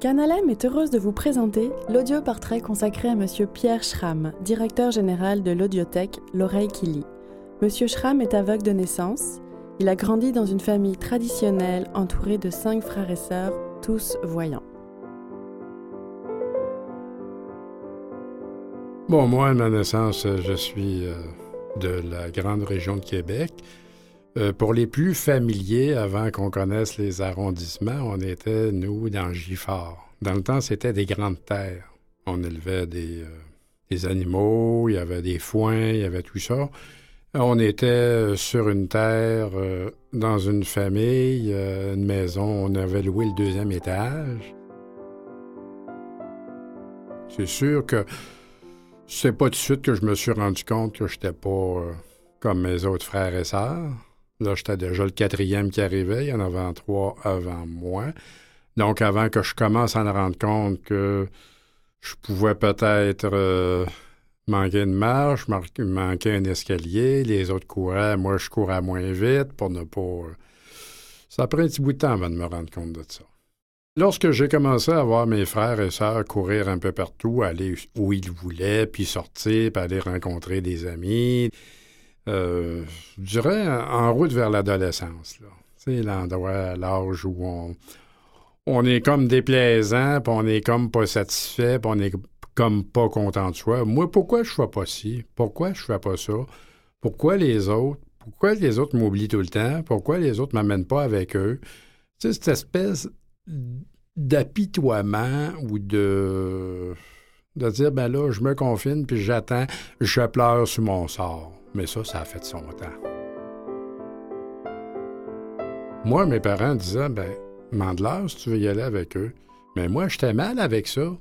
Canalem est heureuse de vous présenter l'audio-portrait consacré à Monsieur Pierre Schramm, directeur général de l'audiothèque L'Oreille qui lit. Monsieur Schramm est aveugle de naissance. Il a grandi dans une famille traditionnelle entourée de cinq frères et sœurs, tous voyants. Bon, moi, à ma naissance, je suis euh, de la grande région de Québec. Euh, pour les plus familiers, avant qu'on connaisse les arrondissements, on était, nous, dans Giffard. Dans le temps, c'était des grandes terres. On élevait des, euh, des, animaux, il y avait des foins, il y avait tout ça. On était sur une terre, dans une famille, une maison, on avait loué le deuxième étage. C'est sûr que c'est pas tout de suite que je me suis rendu compte que j'étais pas euh, comme mes autres frères et sœurs. Là, j'étais déjà le quatrième qui arrivait. Il y en avait trois avant moi. Donc, avant que je commence à me rendre compte que je pouvais peut-être euh, manquer une marche, manquer un escalier, les autres couraient, moi, je courais moins vite pour ne pas. Ça pris un petit bout de temps avant de me rendre compte de ça. Lorsque j'ai commencé à voir mes frères et sœurs courir un peu partout, aller où ils voulaient, puis sortir, puis aller rencontrer des amis, euh, je dirais en route vers l'adolescence. C'est l'endroit, l'âge où on, on est comme déplaisant, puis on est comme pas satisfait, puis on est comme pas content de soi. Moi, pourquoi je fais pas ci? Pourquoi je fais pas ça? Pourquoi les autres? Pourquoi les autres m'oublient tout le temps? Pourquoi les autres m'amènent pas avec eux? Tu sais, cette espèce d'apitoiement ou de, de dire, ben là, je me confine, puis j'attends, je pleure sur mon sort. Mais ça, ça a fait son temps. Moi, mes parents disaient, ben, Mandelaire, si tu veux y aller avec eux. Mais moi, j'étais mal avec ça.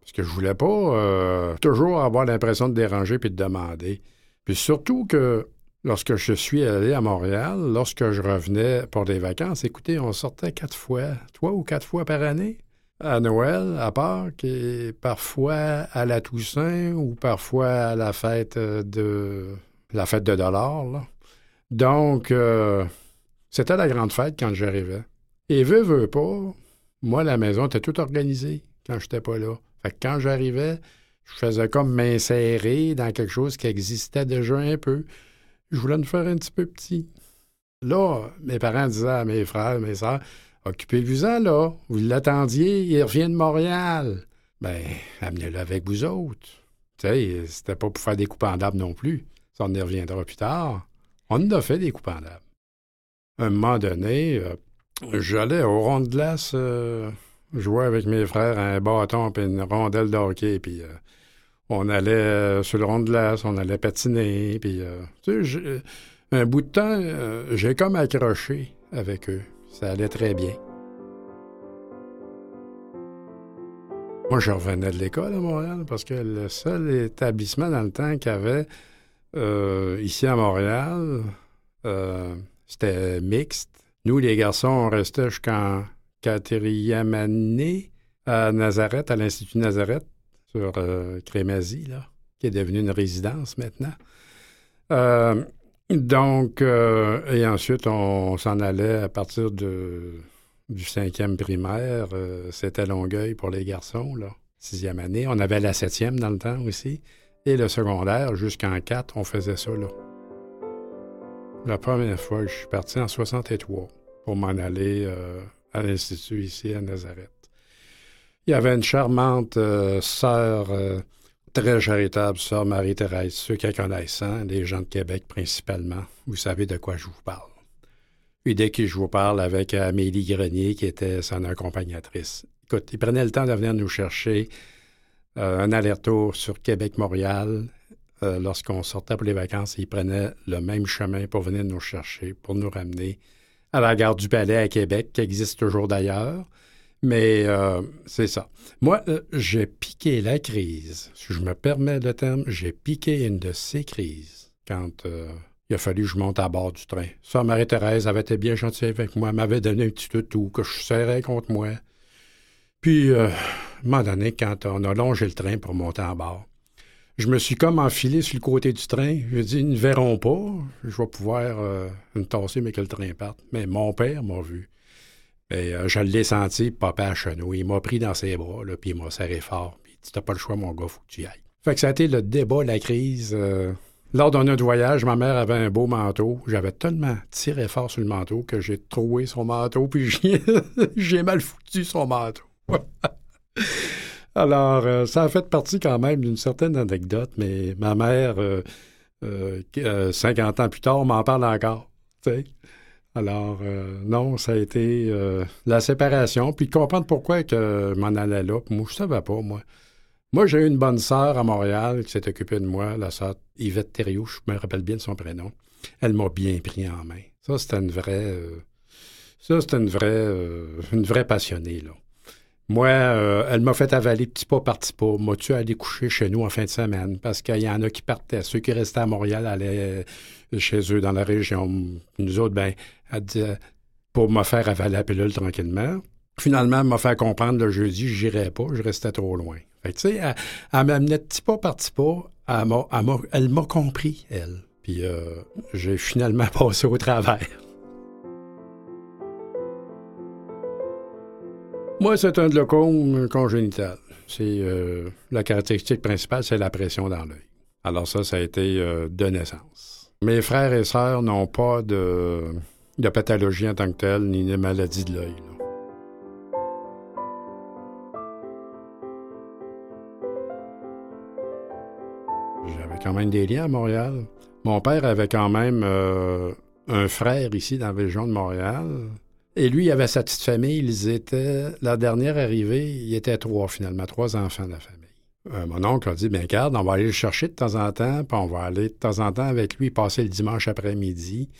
Parce que je voulais pas euh, toujours avoir l'impression de déranger puis de demander. Puis surtout que Lorsque je suis allé à Montréal, lorsque je revenais pour des vacances, écoutez, on sortait quatre fois, trois ou quatre fois par année. À Noël, à Pâques, et parfois à la Toussaint ou parfois à la fête de la fête de dollars. Donc, euh, c'était la grande fête quand j'arrivais. Et veux, veux pas, moi, la maison était toute organisée quand j'étais pas là. Fait quand j'arrivais, je faisais comme m'insérer dans quelque chose qui existait déjà un peu. Je voulais nous faire un petit peu petit. Là, mes parents disaient à mes frères, mes sœurs, occupez-vous-en, là. Vous l'attendiez, il revient de Montréal. Ben, amenez-le avec vous autres. Tu sais, c'était pas pour faire des coupes en non plus. Ça, on y reviendra plus tard. On a fait des coupes en À un moment donné, euh, j'allais au rond de glace euh, jouer avec mes frères à un bâton et une rondelle de puis euh, on allait sur le rond de glace, on allait patiner, puis tu un bout de temps, j'ai comme accroché avec eux. Ça allait très bien. Moi, je revenais de l'école à Montréal parce que le seul établissement dans le temps qu'il y avait ici à Montréal, c'était mixte. Nous, les garçons, on restait jusqu'en quatrième année à Nazareth, à l'Institut Nazareth sur euh, Crémazie, là, qui est devenue une résidence maintenant. Euh, donc, euh, et ensuite, on, s'en allait à partir de, du cinquième primaire. C'était Longueuil pour les garçons, là, sixième année. On avait la septième dans le temps aussi. Et le secondaire, jusqu'en quatre, on faisait ça, là. La première fois, je suis parti en 63 pour m'en aller à l'Institut ici à Nazareth. Il y avait une charmante euh, sœur euh, très charitable, sœur Marie-Thérèse, ceux qui connaissent, hein, des gens de Québec principalement. Vous savez de quoi je vous parle. Et dès que je vous parle avec Amélie Grenier, qui était son accompagnatrice. Écoute, il prenait le temps de venir nous chercher euh, un aller-retour sur Québec-Montréal. Lorsqu'on sortait pour les vacances, il prenait le même chemin pour venir nous chercher, pour nous ramener à la gare du Palais à Québec, qui existe toujours d'ailleurs. Mais euh, c'est ça. Moi, euh, j'ai piqué la crise. Si je me permets le terme, j'ai piqué une de ces crises quand euh, il a fallu que je monte à bord du train. Ça, Marie-Thérèse avait été bien gentille avec moi, m'avait donné un petit toutou que je serrais contre moi. Puis, un moment donné, quand on a longé le train pour monter à bord, je me suis comme enfilé sur le côté du train. Je dit, ils ne verront pas. Je vais pouvoir me tasser, mais que le train parte. Mais mon père m'a vu. Et euh, je l'ai senti, papa à chenou. Il m'a pris dans ses bras, là, puis il m'a serré fort. Puis il dit T'as pas le choix, mon gars, faut que tu ailles. Fait que ça a été le débat, la crise. Euh, lors d'un autre voyage, ma mère avait un beau manteau. J'avais tellement tiré fort sur le manteau que j'ai troué son manteau, puis j'ai mal foutu son manteau. Alors, euh, ça a fait partie quand même d'une certaine anecdote, mais ma mère, 50 ans plus tard, m'en parle encore. Alors, euh, non, ça a été euh, la séparation, puis comprendre pourquoi que m'en allais là. Moi, je savais pas, moi. Moi, j'ai eu une bonne sœur à Montréal qui s'est occupée de moi, la sœur Yvette Thériault, je me rappelle bien de son prénom. Elle m'a bien pris en main. Ça, c'était une vraie... Euh, ça, c'était une vraie passionnée, là. Moi, elle m'a fait avaler petit pas par petit pas. Moi, tu aller coucher chez nous en fin de semaine? Parce qu'il y en a qui partaient. Ceux qui restaient à Montréal allaient chez eux dans la région. Nous autres, ben, pour me faire avaler la pilule tranquillement. Finalement, elle m'a fait comprendre le jeudi, je n'irais pas, je restais trop loin. Fait tu sais, elle, m'amenait petit pas par petit pas, elle m'a compris, elle. Puis euh, j'ai finalement passé au travers. Moi, c'est un glaucome congénital. Euh, la caractéristique principale, c'est la pression dans l'œil. Alors ça, ça a été euh, de naissance. Mes frères et sœurs n'ont pas de de pathologie en tant que telle, ni de maladie de l'œil. J'avais quand même des liens à Montréal. Mon père avait quand même euh, un frère ici dans la région de Montréal. Et lui, il avait sa petite famille. Ils étaient, la dernière arrivée, il était trois finalement, trois enfants de la famille. Euh, mon oncle a dit, bien, garde, on va aller le chercher de temps en temps, puis on va aller de temps en temps avec lui passer le dimanche après-midi.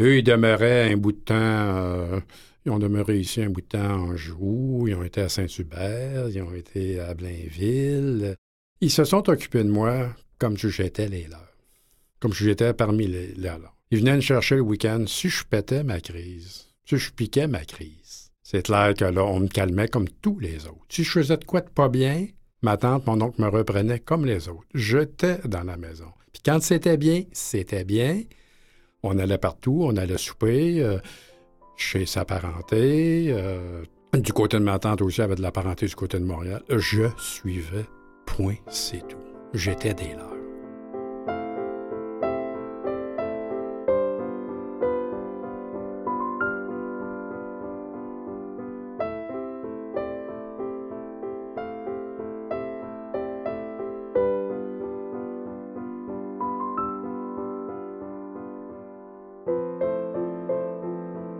Eux, ils demeuraient un bout de temps. Euh, ils ont demeuré ici un bout de temps en Joux, ils ont été à Saint-Hubert, ils ont été à Blainville. Ils se sont occupés de moi comme si j'étais les leurs, comme si j'étais parmi les, leurs. Ils venaient me chercher le week-end si je pétais ma crise, si je piquais ma crise. C'est clair que là, me calmait comme tous les autres. Si je faisais de quoi de pas bien, ma tante, mon oncle me reprenait comme les autres. J'étais dans la maison. Puis quand c'était bien, c'était bien. On allait partout, on allait souper euh, chez sa parenté. Euh, du côté de ma tante aussi, avait de la parenté du côté de Montréal. Je suivais, point, c'est tout. J'étais des leurs.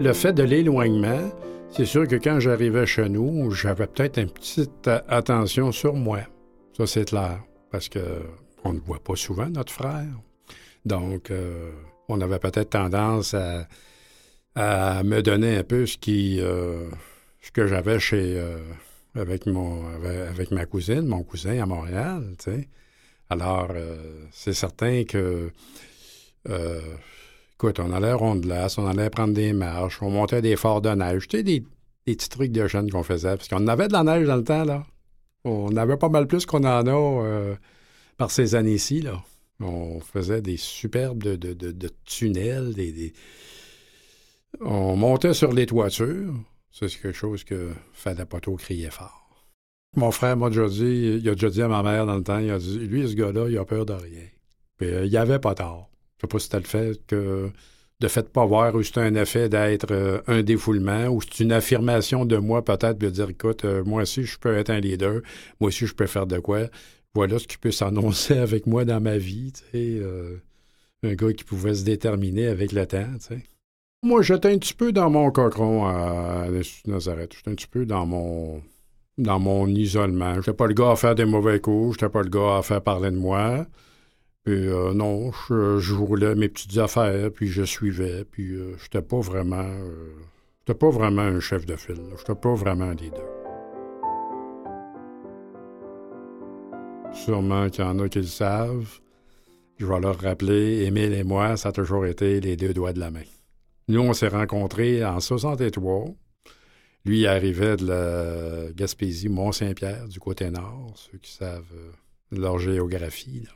Le fait de l'éloignement, c'est sûr que quand j'arrivais chez nous, j'avais peut-être une petite attention sur moi. Ça, c'est clair. Parce que on ne voit pas souvent notre frère. Donc, euh, on avait peut-être tendance à, me donner un peu ce qui euh, ce que j'avais chez euh, avec mon avec, ma cousine, mon cousin à Montréal. Alors, c'est certain que Écoute, on allait rond de glace, on allait prendre des marches, on montait des forts de neige. Tu sais, des, petits trucs de jeunes qu'on faisait. Parce qu'on avait de la neige dans le temps, là. On avait pas mal plus qu'on en a euh, par ces années-ci, là. On faisait des superbes de, tunnels, des, on montait sur les toitures. c'est quelque chose que fallait pas trop crier fort. Mon frère m'a déjà dit, il a déjà dit à ma mère dans le temps, il a dit, lui, ce gars-là, il a peur de rien. Puis, euh, il avait pas tort. Je sais pas si c'était le fait que de fait pas voir ou c'est un effet d'être euh, un défoulement ou c'est une affirmation de moi peut-être de dire écoute, euh, moi aussi je peux être un leader, moi aussi je peux faire de quoi. Voilà ce qui peut s'annoncer avec moi dans ma vie, tu sais, euh, un gars qui pouvait se déterminer avec le temps, tu sais. Moi, j'étais un petit peu dans mon cochon à Nazareth. J'étais un petit peu dans mon dans mon isolement. J'étais pas le gars à faire des mauvais coups, j'étais pas le gars à faire parler de moi. Puis euh, non, je, roulais mes petites affaires, puis je suivais, puis euh, j'étais pas vraiment. Euh, j'étais pas vraiment un chef de file. J'étais pas vraiment un leader. Sûrement qu'il y en a qui le savent. Je vais leur rappeler, Émile et moi, ça a toujours été les deux doigts de la main. Nous, on s'est rencontrés en 63. Lui arrivait de la Gaspésie, Mont-Saint-Pierre, du côté nord, ceux qui savent leur géographie. Là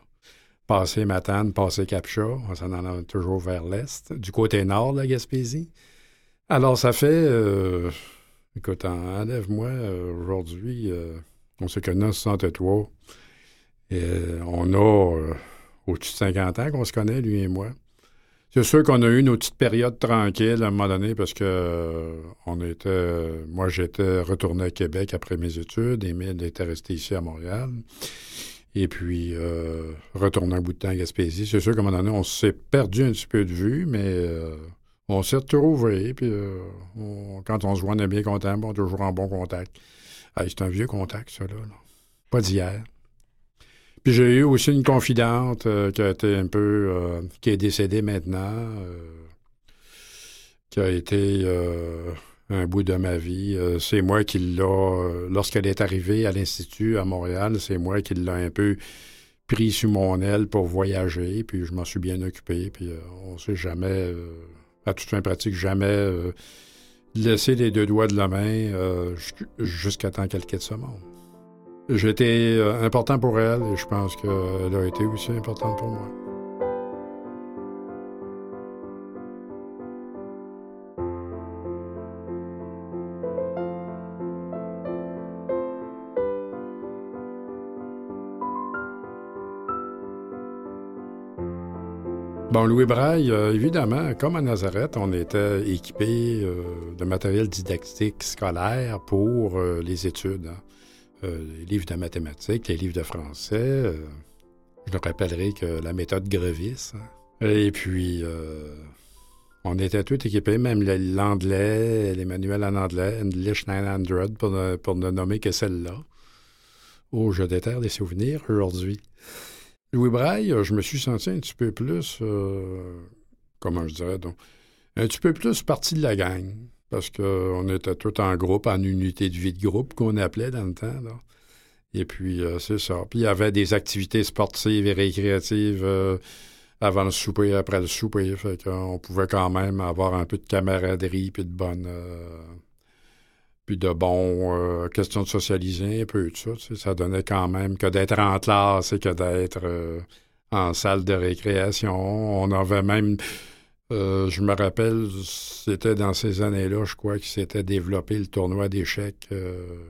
passer Matane, passer Capcha, on s'en a toujours vers l'est, du côté nord de la Gaspésie. Alors, ça fait, euh, Écoute, enlève-moi, aujourd'hui, on s'est connus en 63. Et on a au-dessus de 50 ans qu'on se connaît, lui et moi. C'est sûr qu'on a eu nos petites périodes tranquilles à un moment donné parce que euh, on était. moi, j'étais retourné à Québec après mes études. Émile était resté ici à Montréal. Et puis, euh, retourné un bout de temps à Gaspésie. C'est sûr qu'à un moment donné, on s'est perdu un petit peu de vue, mais euh, on s'est retrouvés. Puis, quand on se voit, on est bien content. on est toujours en bon contact. c'est un vieux contact, ça, là. Pas d'hier. Puis j'ai eu aussi une confidente euh, qui a été un peu. Euh, qui est décédée maintenant, euh, qui a été un bout de ma vie. c'est moi qui l'a. Lorsqu'elle est arrivée à l'Institut à Montréal, c'est moi qui l'ai un peu pris sous mon aile pour voyager, puis je m'en suis bien occupé, puis on s'est jamais, à toute fin pratique, jamais laissé les deux doigts de la main jusqu'à temps qu'elle quitte ce monde. Euh, important pour elle et je pense qu'elle a été aussi importante pour moi. Bon, Louis Braille, euh, évidemment, comme à Nazareth, on était équipé euh, de matériel didactique scolaire pour les études. Hein. Euh, les livres de mathématiques, les livres de français. Euh, je me rappellerai que la méthode Grevis. Hein. Et puis, euh, on était tous équipés, même l'anglais, les manuels en anglais, English 900, pour ne, pour ne nommer que celle-là. Oh, je déterre des souvenirs aujourd'hui. Louis Braille, je me suis senti un petit peu plus, comment je dirais, donc, un petit peu plus partie de la gang parce qu'on était tous en groupe, en unité de vie de groupe qu'on appelait dans le temps. Et puis, euh, c'est ça. Puis, il y avait des activités sportives et récréatives euh, avant le souper après le souper. Fait qu'on pouvait quand même avoir un peu de camaraderie puis de bonnes... Euh, de bons questions de socialiser un peu, tout ça. Ça donnait quand même que d'être en classe et que d'être en salle de récréation. On avait même euh, je me rappelle, c'était dans ces années-là, je crois, qu'il s'était développé le tournoi d'échecs euh,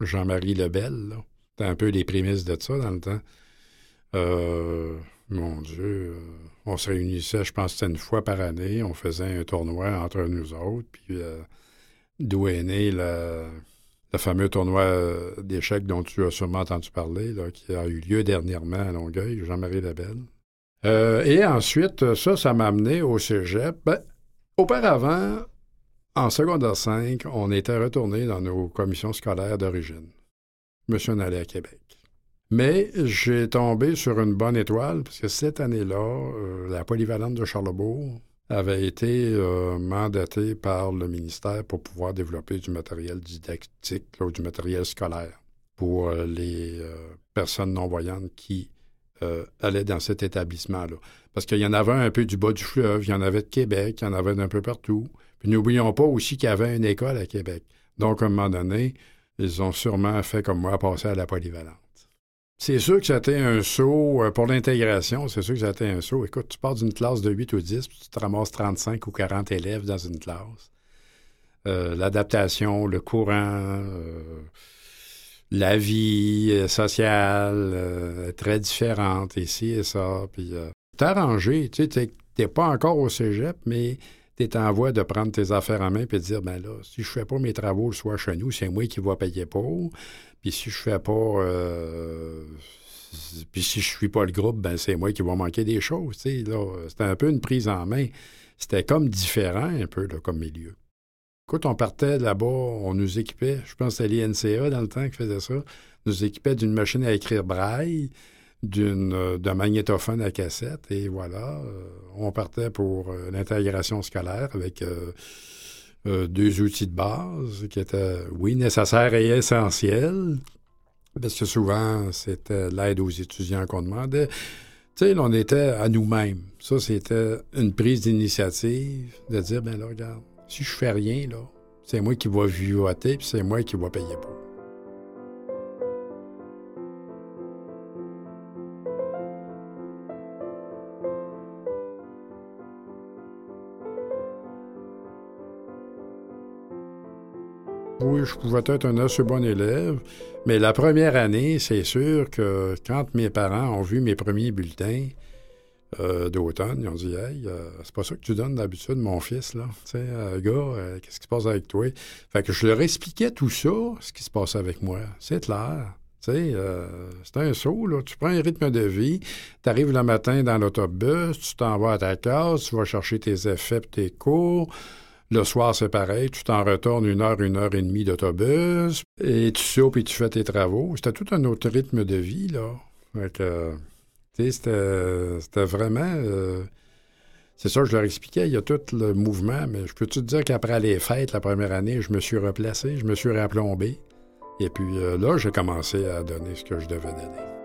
Jean-Marie Lebel. C'était un peu les prémices de ça dans le temps. Euh, mon Dieu, on se réunissait, je pense, c'était une fois par année. On faisait un tournoi entre nous autres. Puis d'où est né le, fameux tournoi d'échecs dont tu as sûrement entendu parler, qui a eu lieu dernièrement à Longueuil, Jean-Marie Lebel. Euh, et ensuite, ça, ça m'a amené au cégep. Ben, auparavant, en secondaire 5, on était retourné dans nos commissions scolaires d'origine. Je me allé à Québec. Mais j'ai tombé sur une bonne étoile, parce que cette année-là, euh, la polyvalente de Charlebourg avait été euh, mandatée par le ministère pour pouvoir développer du matériel didactique ou du matériel scolaire pour les personnes non-voyantes qui euh, allait dans cet établissement-là. Parce qu'il y en avait un peu du bas du fleuve, il y en avait de Québec, il y en avait d'un peu partout. Puis n'oublions pas aussi qu'il y avait une école à Québec. Donc, à un moment donné, ils ont sûrement fait comme moi, passer à la polyvalente. C'est sûr que c'était un saut euh, pour l'intégration, c'est sûr que c'était un saut. Écoute, tu pars d'une classe de 8 ou 10, puis tu te ramasses 35 ou 40 élèves dans une classe. Euh, l'adaptation, le courant, la vie euh, sociale euh, très différente ici et ça. Puis euh, t'arranger, tu sais, t'es pas encore au cégep, mais t'es en voie de prendre tes affaires en main et de dire, ben là, si je fais pas mes travaux le soir chez nous, c'est moi qui vais payer pour. Puis si je fais pas... puis si je suis pas le groupe, ben c'est moi qui vais manquer des choses. C'était un peu une prise en main. C'était comme différent un peu, comme milieu. Écoute, on partait là-bas, on nous équipait, je pense que c'était l'INCA dans le temps qui faisait ça, nous équipait d'une machine à écrire braille, d'une, euh, d'un magnétophone à cassette, et voilà, euh, on partait pour euh, l'intégration scolaire avec deux outils de base qui étaient, oui, nécessaires et essentiels, parce que souvent, c'était l'aide aux étudiants qu'on demandait. Tu sais, on était à nous-mêmes. Ça, c'était une prise d'initiative de dire, ben là, regarde, si je fais rien, là, c'est moi qui vais vivoter, puis c'est moi qui vais payer pour. Oui, je pouvais être un assez bon élève. Mais la première année, c'est sûr que quand mes parents ont vu mes premiers bulletins euh, d'automne, ils ont dit Hey, euh, c'est pas ça que tu donnes d'habitude, mon fils, là. Tu sais, euh, gars, qu'est-ce qui se passe avec toi? Fait que je leur expliquais tout ça, ce qui se passait avec moi. C'est clair. Tu sais, c'est un saut, là. Tu prends un rythme de vie, tu arrives le matin dans l'autobus, tu t'en vas à ta case, tu vas chercher tes effets et tes cours. Le soir, c'est pareil, tu t'en retournes une heure, une heure et demie d'autobus, et tu sautes et tu fais tes travaux. C'était tout un autre rythme de vie, là. c'était vraiment... Euh, c'est ça, je leur expliquais, il y a tout le mouvement, mais je peux te dire qu'après les fêtes, la première année, je me suis replacé, je me suis rapplombé. Et puis euh, là, j'ai commencé à donner ce que je devais donner.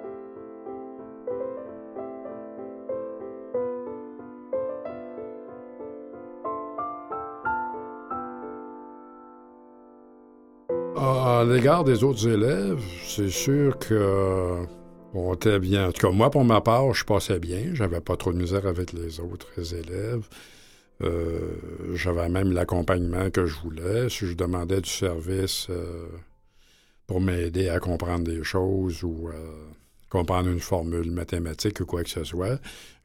À l'égard des autres élèves, c'est sûr que on était bien. En tout cas, moi, pour ma part, je passais bien. J'avais pas trop de misère avec les autres élèves. Euh, j'avais même l'accompagnement que je voulais. Si je demandais du service euh, pour m'aider à comprendre des choses ou euh, comprendre une formule mathématique ou quoi que ce soit,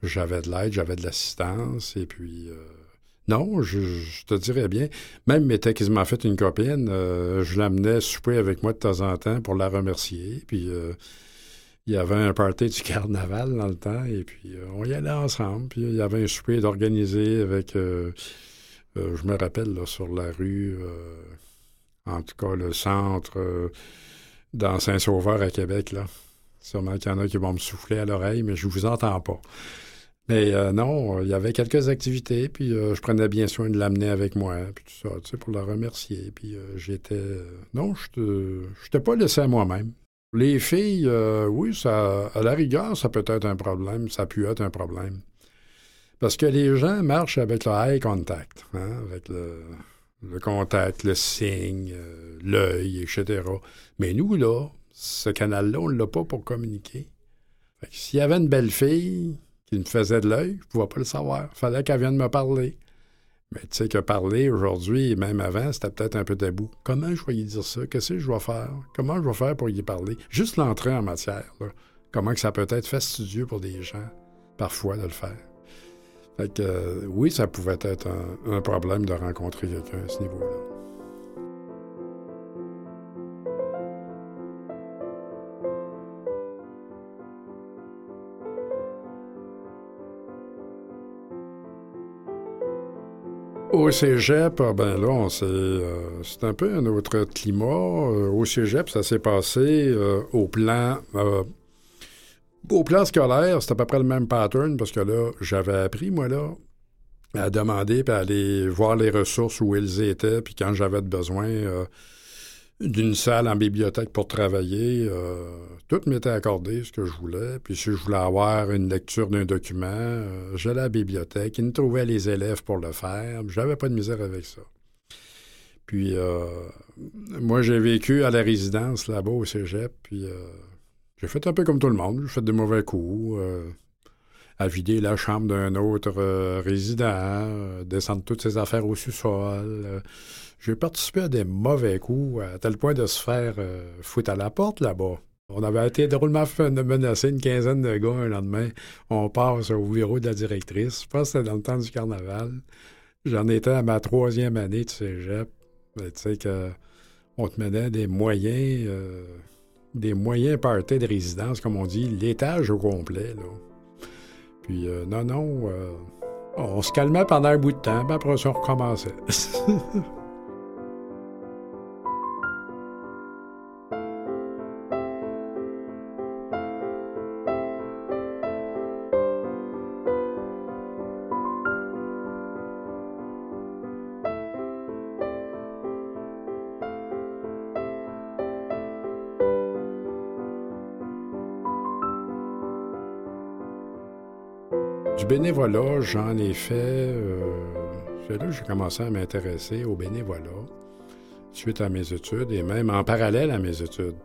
j'avais de l'aide, j'avais de l'assistance. Et puis, non, je, te dirais bien. Même m'était quasiment fait une copine. Euh, je l'amenais souper avec moi de temps en temps pour la remercier. Puis euh, il y avait un party du carnaval dans le temps. Et puis euh, on y allait ensemble. Puis il y avait un souper d'organiser avec. je me rappelle sur la rue, en tout cas le centre dans Saint-Sauveur à Québec. Là. Sûrement qu'il y en a qui vont me souffler à l'oreille, mais je ne vous entends pas. Mais euh, non, il y avait quelques activités, puis euh, je prenais bien soin de l'amener avec moi, puis tout ça, tu sais, pour la remercier. Puis euh, j'étais... non, je n'étais pas laissé à moi-même. Les filles, oui, ça, à la rigueur, ça peut être un problème, ça peut être un problème. Parce que les gens marchent avec le eye contact, hein, avec le, le, contact, le signe, l'œil, etc. Mais nous, là, ce canal-là, on ne l'a pas pour communiquer. S'il y avait une belle fille, qui me faisait de l'œil, je ne pouvais pas le savoir. Il fallait qu'elle vienne me parler. Mais tu sais que parler aujourd'hui, et même avant, c'était peut-être un peu tabou. Comment je vais y dire ça? Qu'est-ce que je vais faire? Comment je vais faire pour y parler? Juste l'entrée en matière. Comment que ça peut être fastidieux pour des gens, parfois, de le faire. Fait que, euh, oui, ça pouvait être un problème de rencontrer quelqu'un à ce niveau-là. Au cégep, ah, ben là, euh, c'est un peu un autre climat. Euh, au cégep, ça s'est passé euh, au plan. au plan scolaire, c'est à peu près le même pattern parce que là, j'avais appris, moi, là, à demander puis à aller voir les ressources où elles étaient, puis quand j'avais besoin d'une salle en bibliothèque pour travailler. Euh, tout m'était accordé, ce que je voulais. Puis si je voulais avoir une lecture d'un document, euh, j'allais à la bibliothèque. Ils me trouvaient les élèves pour le faire. J'avais pas de misère avec ça. Puis euh, moi, j'ai vécu à la résidence là-bas au cégep. Puis j'ai fait un peu comme tout le monde. J'ai fait de mauvais coups. à vider la chambre d'un autre résident, descendre toutes ses affaires au sous-sol j'ai participé à des mauvais coups, à tel point de se faire euh, foutre à la porte là-bas. On avait été drôlement menacé une quinzaine de gars un lendemain. On passe au bureau de la directrice. Je pense que c'était dans le temps du carnaval. J'en étais à ma troisième année de cégep. Tu sais que on te menait des moyens, euh, des moyens partés de résidence, comme on dit, l'étage au complet. Là. Puis euh, non, non, on se calmait pendant un bout de temps, puis après on recommençait. Du bénévolat, j'en ai fait. Euh, c'est là que j'ai commencé à m'intéresser au bénévolat suite à mes études et même en parallèle à mes études.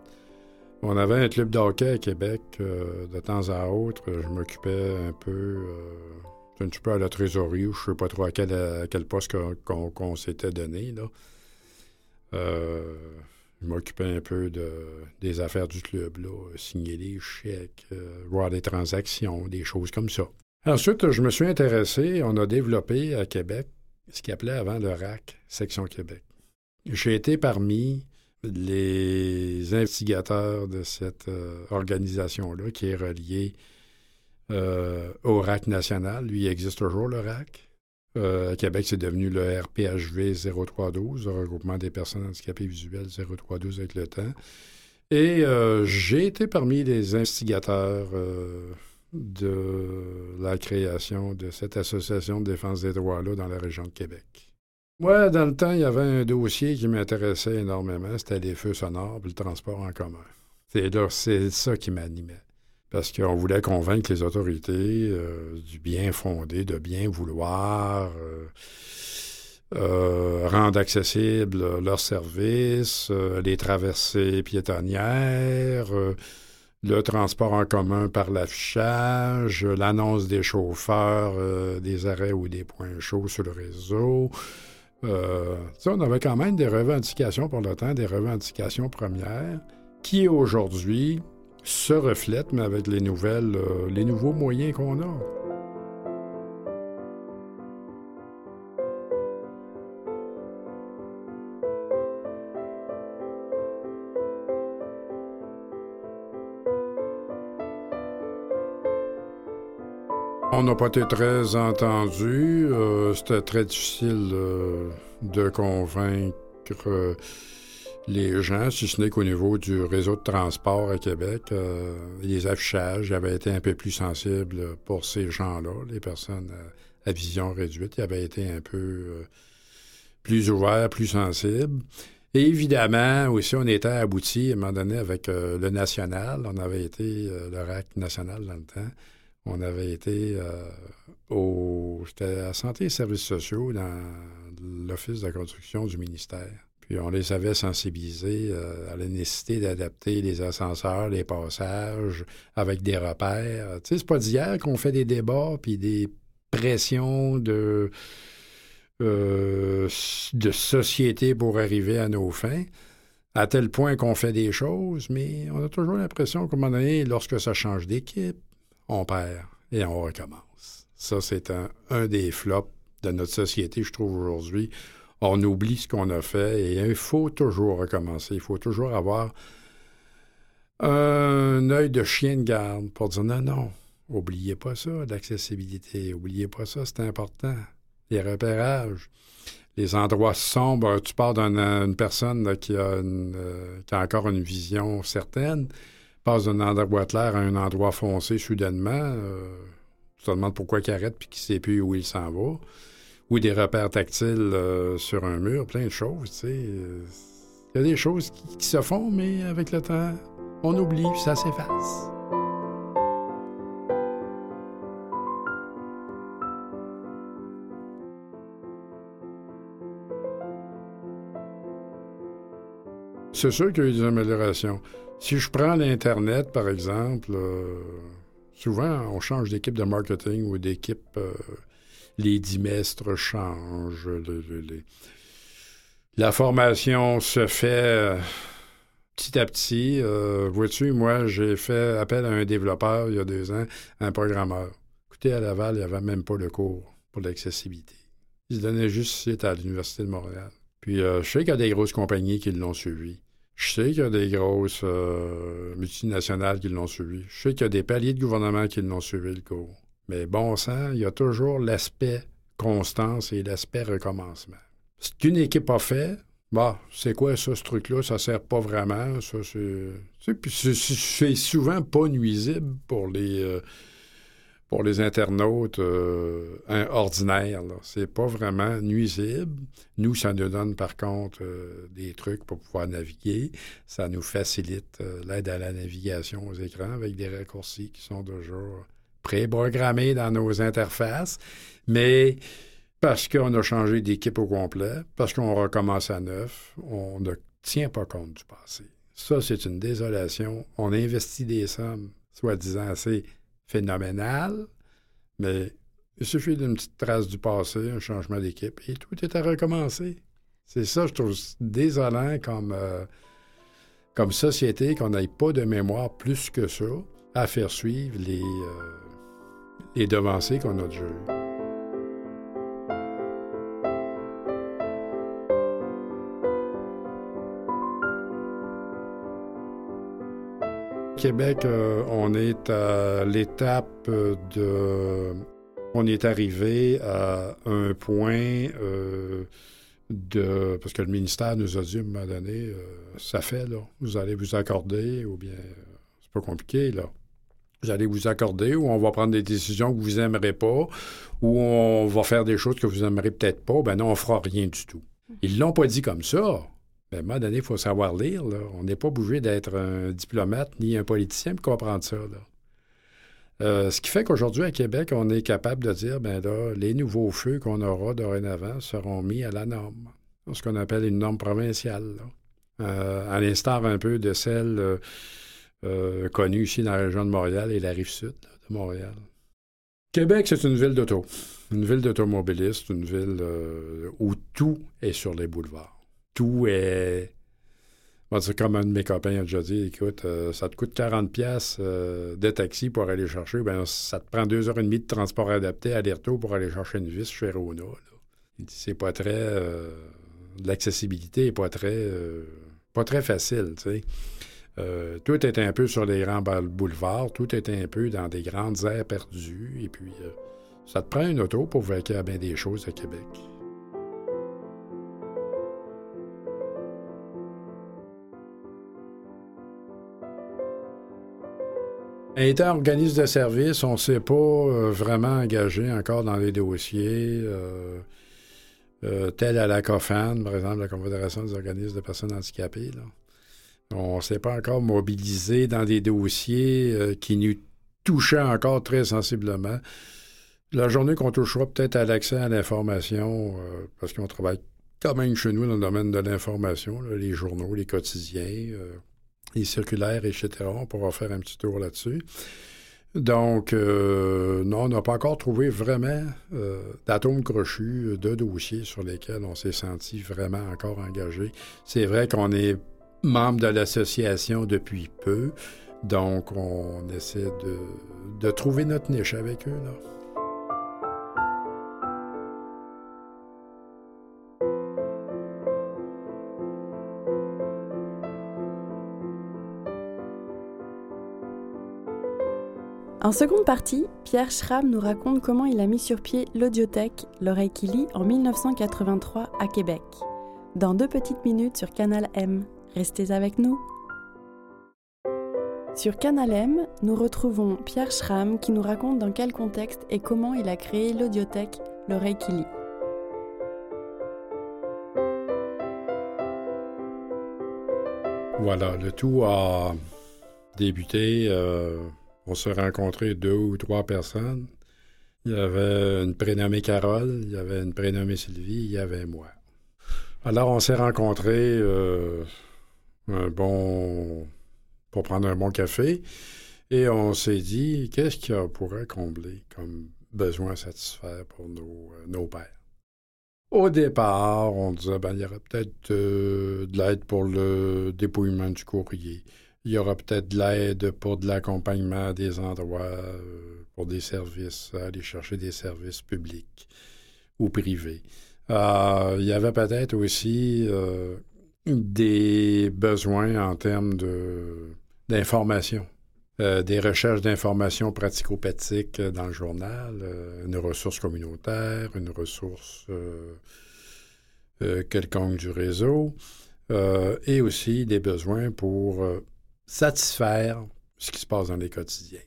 On avait un club de hockey à Québec. Euh, de temps à autre, je m'occupais un peu, euh, un petit peu à la trésorerie, ou je ne sais pas trop à quel, poste qu'on s'était donné. Euh, je m'occupais un peu de, des affaires du club, là, signer des chèques, voir des transactions, des choses comme ça. Ensuite, je me suis intéressé, on a développé à Québec ce qu'il appelait avant le RAC, Section Québec. J'ai été parmi les investigateurs de cette euh, organisation-là qui est reliée au RAC national. Lui, il existe toujours, le RAC. Euh, à Québec, c'est devenu le RPHV 0312, le regroupement des personnes handicapées visuelles 0312 avec le temps. Et euh, j'ai été parmi les instigateurs euh, de la création de cette association de défense des droits-là dans la région de Québec. Moi, dans le temps, il y avait un dossier qui m'intéressait énormément, c'était les feux sonores et le transport en commun. C'est ça qui m'animait parce qu'on voulait convaincre les autorités euh, du bien fondé, de bien vouloir euh, euh, rendre accessibles leurs services, les traversées piétonnières, le transport en commun par l'affichage, l'annonce des chauffeurs des arrêts ou des points chauds sur le réseau. on avait quand même des revendications pour le temps, des revendications premières, qui aujourd'hui se reflète, mais avec les nouvelles, euh, les nouveaux moyens qu'on a. On n'a pas été très entendus. Euh, c'était très difficile euh, de convaincre les gens, si ce n'est qu'au niveau du réseau de transport à Québec, euh, les affichages avaient été un peu plus sensibles pour ces gens-là, les personnes à, vision réduite. Ils avaient été un peu euh, plus ouverts, plus sensibles. Et évidemment, aussi, on était abouti à un moment donné avec euh, le national. On avait été, le RAC national dans le temps. On avait été au. C'était à Santé et Services sociaux dans l'Office de construction du ministère. Puis on les avait sensibilisés euh, à la nécessité d'adapter les ascenseurs, les passages avec des repères. Tu sais, c'est pas d'hier qu'on fait des débats puis des pressions de, euh, de société pour arriver à nos fins, à tel point qu'on fait des choses, mais on a toujours l'impression qu'à un moment donné, lorsque ça change d'équipe, on perd et on recommence. Ça, c'est un, un des flops de notre société, je trouve, aujourd'hui on oublie ce qu'on a fait et il faut toujours recommencer. Il faut toujours avoir un œil de chien de garde pour dire non, non, oubliez pas ça, l'accessibilité, oubliez pas ça, c'est important. Les repérages, les endroits sombres, tu pars d'une personne qui, a euh, qui a encore une vision certaine, passe d'un endroit clair à un endroit foncé soudainement, euh, tu te demandes pourquoi il arrête puis qu'il ne sait plus où il s'en va ou des repères tactiles euh, sur un mur, plein de choses. Euh, il y a des choses qui, se font, mais avec le temps, on oublie, ça s'efface. C'est sûr qu'il y a eu des améliorations. Si je prends l'Internet, par exemple, euh, souvent on change d'équipe de marketing ou d'équipe les dimestres changent. La formation se fait euh, petit à petit. Euh, vois-tu, moi, j'ai fait appel à un développeur il y a deux ans, un programmeur. Écoutez, à Laval, il n'y avait même pas le cours pour l'accessibilité. Il se donnait juste site à l'Université de Montréal. Puis euh, je sais qu'il y a des grosses compagnies qui l'ont suivi. Je sais qu'il y a des grosses multinationales qui l'ont suivi. Je sais qu'il y a des paliers de gouvernement qui l'ont suivi, le cours. Mais bon sang, il y a toujours l'aspect constance et l'aspect recommencement. Ce qu'une équipe a fait, bah, c'est quoi ça, ce truc-là? Ça sert pas vraiment. Ça, c'est. c'est souvent pas nuisible pour les. Euh, pour les internautes euh, ordinaires. C'est pas vraiment nuisible. Nous, ça nous donne par contre euh, des trucs pour pouvoir naviguer. Ça nous facilite l'aide à la navigation aux écrans avec des raccourcis qui sont toujours préprogrammés dans nos interfaces, mais parce qu'on a changé d'équipe au complet, parce qu'on recommence à neuf, on ne tient pas compte du passé. Ça, c'est une désolation. On investit des sommes, soi-disant assez phénoménales, mais il suffit d'une petite trace du passé, un changement d'équipe, et tout est à recommencer. C'est ça, je trouve désolant comme, euh, comme société qu'on n'ait pas de mémoire plus que ça à faire suivre les, euh, les devancées qu'on a déjà eues. Québec, euh, on est à l'étape de... On est arrivé à un point euh, de... Parce que le ministère nous a dit à un moment donné, euh, ça fait, là, vous allez vous accorder, ou bien, c'est pas compliqué, là. Vous allez vous accorder, ou on va prendre des décisions que vous n'aimerez pas, ou on va faire des choses que vous n'aimerez peut-être pas, ben non, on fera rien du tout. Ils l'ont pas dit comme ça. Ben, à un moment donné, il faut savoir lire. On n'est pas obligé d'être un diplomate ni un politicien pour comprendre ça. Euh, ce qui fait qu'aujourd'hui, à Québec, on est capable de dire, ben là, les nouveaux feux qu'on aura dorénavant seront mis à la norme, ce qu'on appelle une norme provinciale, euh, à l'instar un peu de celle euh, connue ici dans la région de Montréal et la rive sud de Montréal. Québec, c'est une ville d'auto, une ville d'automobilistes, une ville où tout est sur les boulevards tout est. c'est comme un de mes copains a déjà dit, écoute, euh, ça te coûte 40 pièces euh, de taxi pour aller chercher, ben ça te prend deux heures et demie de transport adapté aller-retour pour aller chercher une vis chez Rona. C'est pas très... Euh, l'accessibilité est pas très... pas très facile, tu sais. tout est un peu sur les grands boulevards, tout est un peu dans des grandes aires perdues, et puis ça te prend une auto pour vaquer à bien des choses à Québec. Étant organisme de service, on ne s'est pas euh, vraiment engagé encore dans les dossiers, euh, euh, tel à la COFAN, par exemple, la Confédération des organismes de personnes handicapées. On ne s'est pas encore mobilisé dans des dossiers qui nous touchaient encore très sensiblement. La journée qu'on touchera peut-être à l'accès à l'information, parce qu'on travaille quand même chez nous dans le domaine de l'information, les journaux, les quotidiens les circulaires, etc. On pourra faire un petit tour là-dessus. Donc, euh, non, on n'a pas encore trouvé vraiment euh, d'atomes crochus, de dossiers sur lesquels on s'est senti vraiment encore engagé. C'est vrai qu'on est membre de l'association depuis peu, donc on essaie de, trouver notre niche avec eux. En seconde partie, Pierre Schramm nous raconte comment il a mis sur pied l'audiothèque L'oreille qui lit en 1983 à Québec. Dans deux petites minutes sur Canal M. Restez avec nous. Sur Canal M, nous retrouvons Pierre Schramm qui nous raconte dans quel contexte et comment il a créé l'audiothèque L'oreille qui lit. Voilà, le tout a débuté euh, on s'est rencontré deux ou trois personnes. Il y avait une prénommée Carole, il y avait une prénommée Sylvie, il y avait moi. Alors, on s'est rencontrés euh, bon pour prendre un bon café et on s'est dit qu'est-ce qu'on pourrait combler comme besoin à satisfaire pour nos, euh, nos pères? Au départ, on disait ben, il y aurait peut-être euh, de l'aide pour le dépouillement du courrier. Il y aura peut-être de l'aide pour de l'accompagnement à des endroits, euh, pour des services, aller chercher des services publics ou privés. Euh, il y avait peut-être aussi euh, des besoins en termes d'information, des recherches d'informations pratico-pratiques dans le journal, une ressource communautaire, une ressource quelconque du réseau, et aussi des besoins pour satisfaire ce qui se passe dans les quotidiens.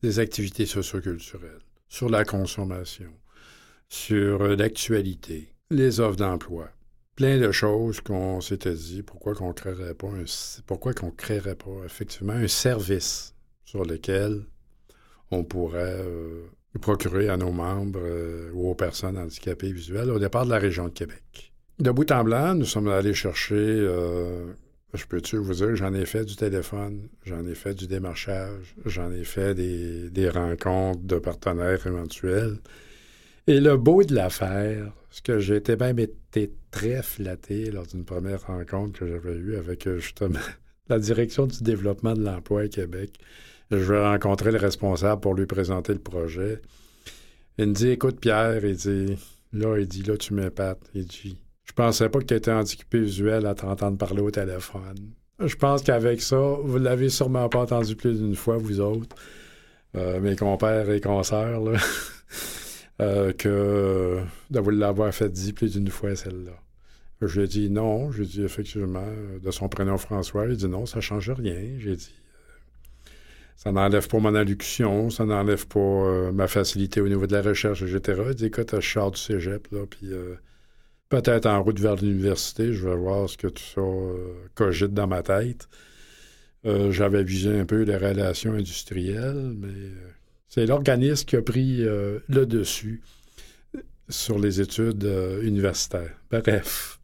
Des activités socioculturelles, sur la consommation, sur euh, l'actualité, les offres d'emploi. Plein de choses qu'on s'était dit, pourquoi qu'on créerait pas un, pourquoi qu'on créerait pas effectivement un service sur lequel on pourrait euh, procurer à nos membres euh, ou aux personnes handicapées visuelles au départ de la région de Québec. De bout en blanc, nous sommes allés chercher je peux-tu vous dire, j'en ai fait du téléphone, j'en ai fait du démarchage, j'en ai fait des, rencontres de partenaires éventuels. Et le beau de l'affaire, ce que j'ai été même été très flatté lors d'une première rencontre que j'avais eue avec euh, justement la direction du développement de l'emploi à Québec. Je vais rencontrer le responsable pour lui présenter le projet. Il me dit Écoute, Pierre, il dit Là, il dit Là, tu m'épates. Il dit Je pensais pas que tu étais handicapé visuel à t'entendre parler au téléphone. Je pense qu'avec ça, vous l'avez sûrement pas entendu plus d'une fois, vous autres, euh, mes compères et consoeurs, euh, que de vous l'avoir fait dire plus d'une fois celle-là. Je lui ai dit non. Je lui ai dit effectivement, de son prénom François. Il dit non, ça change rien. J'ai dit euh, ça n'enlève pas mon allocution, ça n'enlève pas ma facilité au niveau de la recherche, etc. Il dit écoute, je sors du cégep, là, puis peut-être en route vers l'université, je vais voir ce que tout ça euh, cogite dans ma tête. Euh, j'avais visé un peu les relations industrielles, mais euh, c'est l'organisme qui a pris le dessus sur les études universitaires. Bref.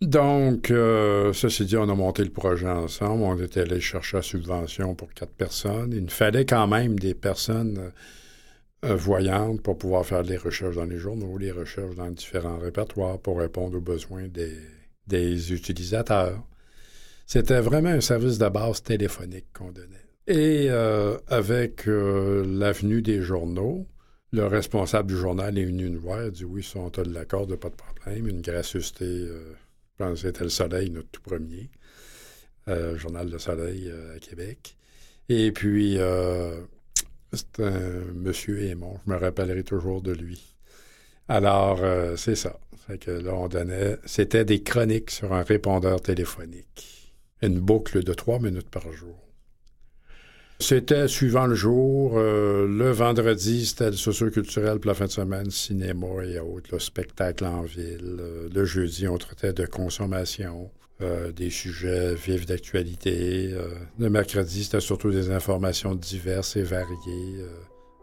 Donc, ceci dit, on a monté le projet ensemble. On était allé chercher la subvention pour quatre personnes. Il nous fallait quand même des personnes voyante pour pouvoir faire des recherches dans les journaux, les recherches dans différents répertoires pour répondre aux besoins des, utilisateurs. C'était vraiment un service de base téléphonique qu'on donnait. Et euh, avec euh, l'avenue des journaux, le responsable du journal est venu nous voir, il a dit oui, ça, on de l'accord, pas de problème. Une gracieuseté, je pense que c'était le Soleil, notre tout premier, journal Le Soleil à Québec. Et puis, c'est un monsieur Aymon. Je me rappellerai toujours de lui. Alors, euh, c'est ça. Que là, on donnait. C'était des chroniques sur un répondeur téléphonique. Une boucle de trois minutes par jour. C'était suivant le jour. Euh, le vendredi, c'était le socioculturel, pour la fin de semaine, cinéma et autres, le spectacle en ville. Euh, le jeudi, on traitait de consommation. Euh, des sujets vifs d'actualité. Euh, le mercredi, c'était surtout des informations diverses et variées euh,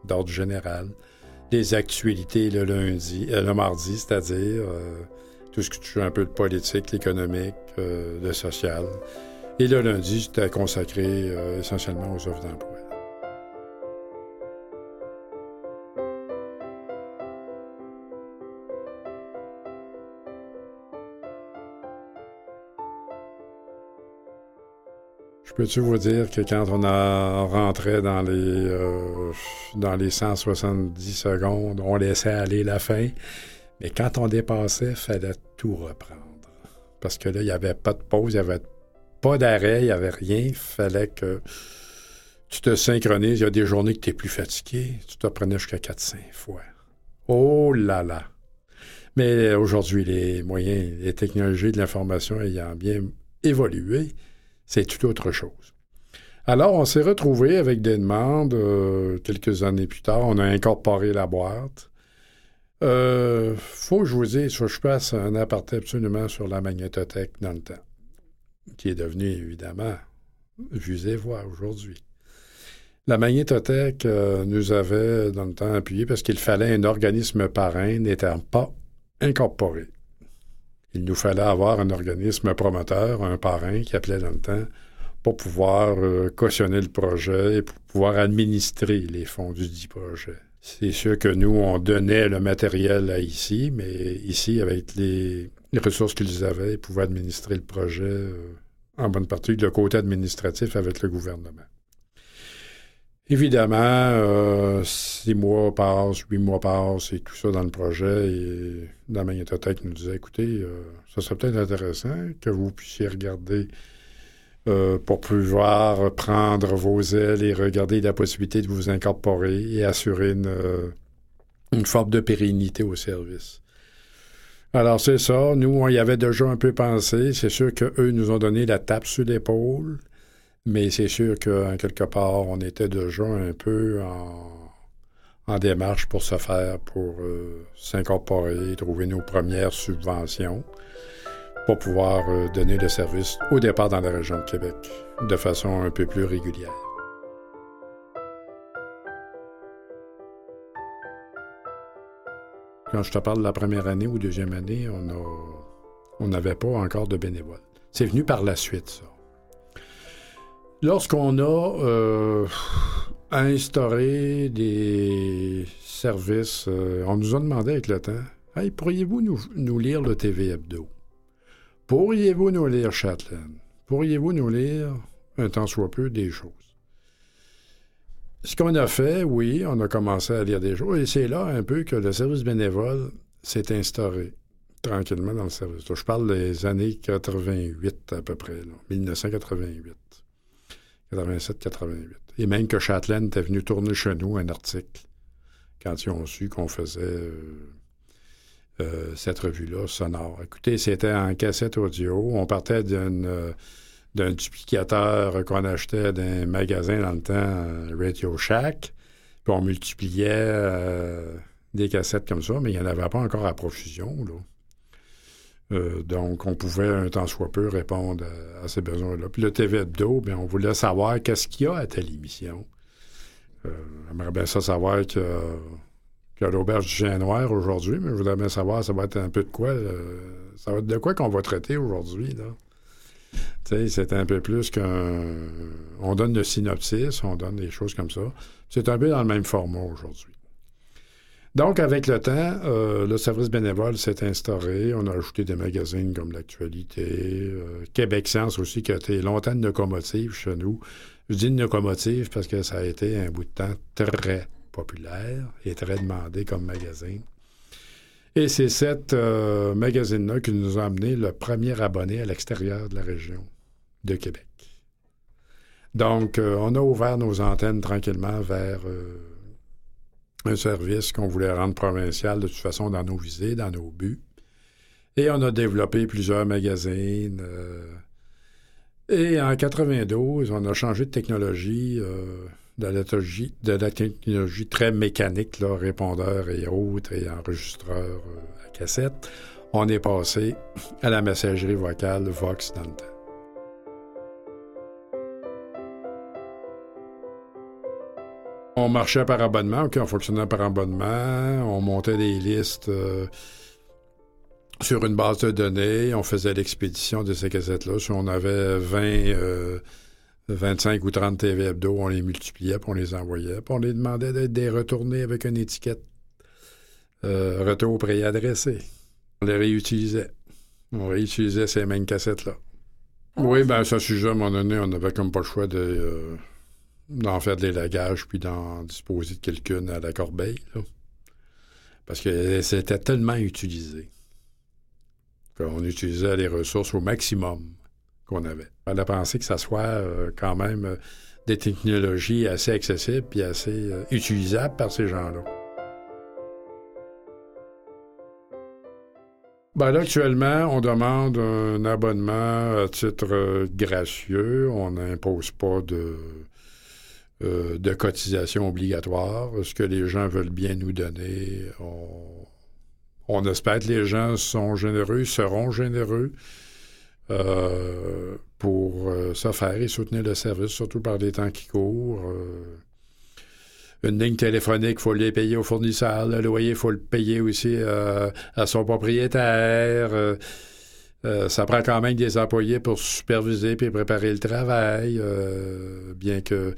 d'ordre général. Des actualités le lundi, le mardi, c'est-à-dire tout ce qui touche un peu de politique, l'économique, le social. Et le lundi, c'était consacré essentiellement aux offres d'emploi. Peux-tu vous dire que quand on a rentré dans les euh, dans les 170 secondes, on laissait aller la fin, mais quand on dépassait, il fallait tout reprendre. Parce que là, il n'y avait pas de pause, il n'y avait pas d'arrêt, il n'y avait rien. Il fallait que tu te synchronises. Il y a des journées que tu es plus fatigué. Tu te prenais jusqu'à 4-5 fois. Oh là là! Mais aujourd'hui, les moyens, les technologies de l'information ayant bien évolué, c'est tout autre chose. Alors, on s'est retrouvé avec des demandes euh, quelques années plus tard. On a incorporé la boîte. Euh, faut que je vous dise, je passe un aparté absolument sur la magnétothèque dans le temps, qui est devenue évidemment vue et voix aujourd'hui. La magnétothèque euh, nous avait dans le temps appuyé parce qu'il fallait un organisme parrain n'étant pas incorporé. Il nous fallait avoir un organisme promoteur, un parrain qui appelait dans le temps, pour pouvoir euh, cautionner le projet et pour pouvoir administrer les fonds du dit projet. C'est sûr que nous, on donnait le matériel à ici, mais ici, avec les, ressources qu'ils avaient, ils pouvaient administrer le projet euh, en bonne partie le côté administratif avec le gouvernement. Évidemment, euh, six mois passent, huit mois passent et tout ça dans le projet. Et la magnétothèque nous disait, écoutez, euh, ça serait peut-être intéressant que vous puissiez regarder euh, pour pouvoir prendre vos ailes et regarder la possibilité de vous incorporer et assurer une, une forme de pérennité au service. Alors c'est ça, nous on y avait déjà un peu pensé. C'est sûr qu'eux nous ont donné la tape sur l'épaule. Mais c'est sûr qu'en quelque part, on était déjà un peu en, démarche pour se faire, pour euh, s'incorporer, trouver nos premières subventions pour pouvoir euh, donner le service au départ dans la région de Québec de façon un peu plus régulière. Quand je te parle de la première année ou deuxième année, on n'avait pas encore de bénévoles. C'est venu par la suite, ça. Lorsqu'on a, euh, instauré des services. Euh, on nous a demandé avec le temps Hey, pourriez-vous nous, lire le TV Hebdo Pourriez-vous nous lire Chatelaine Pourriez-vous nous lire, un temps soit peu, des choses? Ce qu'on a fait, oui, on a commencé à lire des choses, et c'est là un peu que le service bénévole s'est instauré tranquillement dans le service. je parle des années 88 à peu près, 1988. 87-88. Et même que Châtelaine était venu tourner chez nous un article quand ils ont su qu'on faisait euh, euh, cette revue-là sonore. Écoutez, c'était en cassette audio. On partait euh, d'un duplicateur qu'on achetait d'un magasin dans le temps, Radio Shack, puis on multipliait des cassettes comme ça, mais il n'y en avait pas encore à profusion. Euh, donc, on pouvait, un temps soit peu, répondre à, ces besoins-là. Puis le TV Hebdo, bien, on voulait savoir qu'est-ce qu'il y a à telle émission. Euh, J'aimerais bien ça savoir que, que l'auberge du chien noir aujourd'hui, mais je voudrais bien savoir, ça va être un peu de quoi. Euh, ça va être de quoi qu'on va traiter aujourd'hui, c'est un peu plus qu'un... On donne le synopsis, on donne des choses comme ça. C'est un peu dans le même format aujourd'hui. Donc, avec le temps, euh, le service bénévole s'est instauré. On a ajouté des magazines comme l'Actualité. Euh, Québec Science aussi, qui a été longtemps une locomotive chez nous. Je dis une locomotive parce que ça a été un bout de temps très populaire et très demandé comme magazine. Et c'est cette euh, magazine-là qui nous a amené le premier abonné à l'extérieur de la région de Québec. Donc, on a ouvert nos antennes tranquillement vers un service qu'on voulait rendre provincial de toute façon dans nos visées, dans nos buts. Et on a développé plusieurs magazines. Euh, et en 92, on a changé de technologie, euh, de, la technologie, très mécanique, répondeur et autres, et enregistreur euh, à cassette. On est passé à la messagerie vocale Vox dans. On marchait par abonnement, OK, on fonctionnait par abonnement, on montait des listes euh, sur une base de données, on faisait l'expédition de ces cassettes-là. Si on avait 20, 25 euh, ou 30 TV hebdo, on les multipliait, puis on les envoyait, puis on les demandait d'être des retournés avec une étiquette euh, retour préadressé. On les réutilisait. On réutilisait ces mêmes cassettes-là. Oui, ben, à ce sujet, à un moment donné, on n'avait comme pas le choix de d'en faire des lagages puis d'en disposer de quelqu'un à la corbeille. Parce que c'était tellement utilisé qu'on utilisait les ressources au maximum qu'on avait. On a pensé que ça soit euh, quand même euh, des technologies assez accessibles puis assez euh, utilisables par ces gens-là. Ben là, actuellement, on demande un abonnement à titre gracieux. On n'impose pas de, euh, de cotisation obligatoire, ce que les gens veulent bien nous donner. On, espère que les gens sont généreux, seront généreux euh, pour euh, se faire et soutenir le service, surtout par des temps qui courent. une ligne téléphonique, il faut les payer au fournisseur. Le loyer, il faut le payer aussi à son propriétaire. ça prend quand même des employés pour superviser et préparer le travail, bien que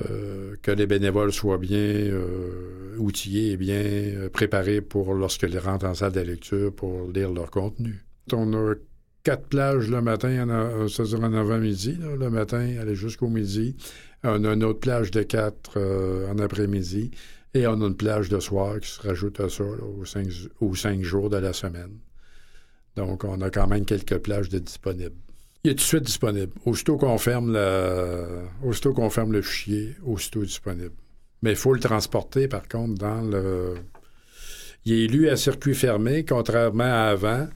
euh, que les bénévoles soient bien euh, outillés et bien euh, préparés pour lorsqu'ils rentrent en salle de lecture pour lire leur contenu. On a quatre plages le matin, c'est-à-dire en avant-midi, le matin, aller jusqu'au midi. On a une autre plage de quatre en après-midi. Et on a une plage de soir qui se rajoute à ça aux, cinq, cinq jours de la semaine. Donc, on a quand même quelques plages de disponibles. Il est tout de suite disponible. Aussitôt qu'on ferme, le... aussitôt qu'on ferme le fichier, aussitôt disponible. Mais il faut le transporter, par contre, dans le. Il est lu à circuit fermé, contrairement à avant.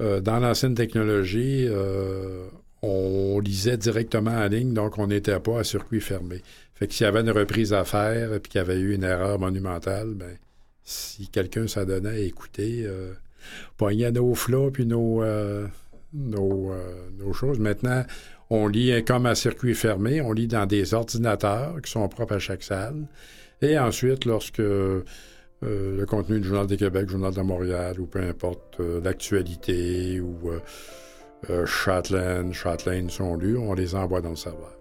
Euh, dans l'ancienne technologie, euh, on lisait directement en ligne, donc on n'était pas à circuit fermé. Fait que s'il y avait une reprise à faire et qu'il y avait eu une erreur monumentale, ben, si quelqu'un s'adonnait à écouter, euh, pognait nos flots puis nos, euh, nos, choses. Maintenant, on lit comme à circuit fermé, on lit dans des ordinateurs qui sont propres à chaque salle. Et ensuite, lorsque euh, le contenu du Journal des Québec, Journal de Montréal, ou peu importe, euh, l'actualité ou euh, euh, Châtelaine, Châtelaine sont lus, on les envoie dans le serveur.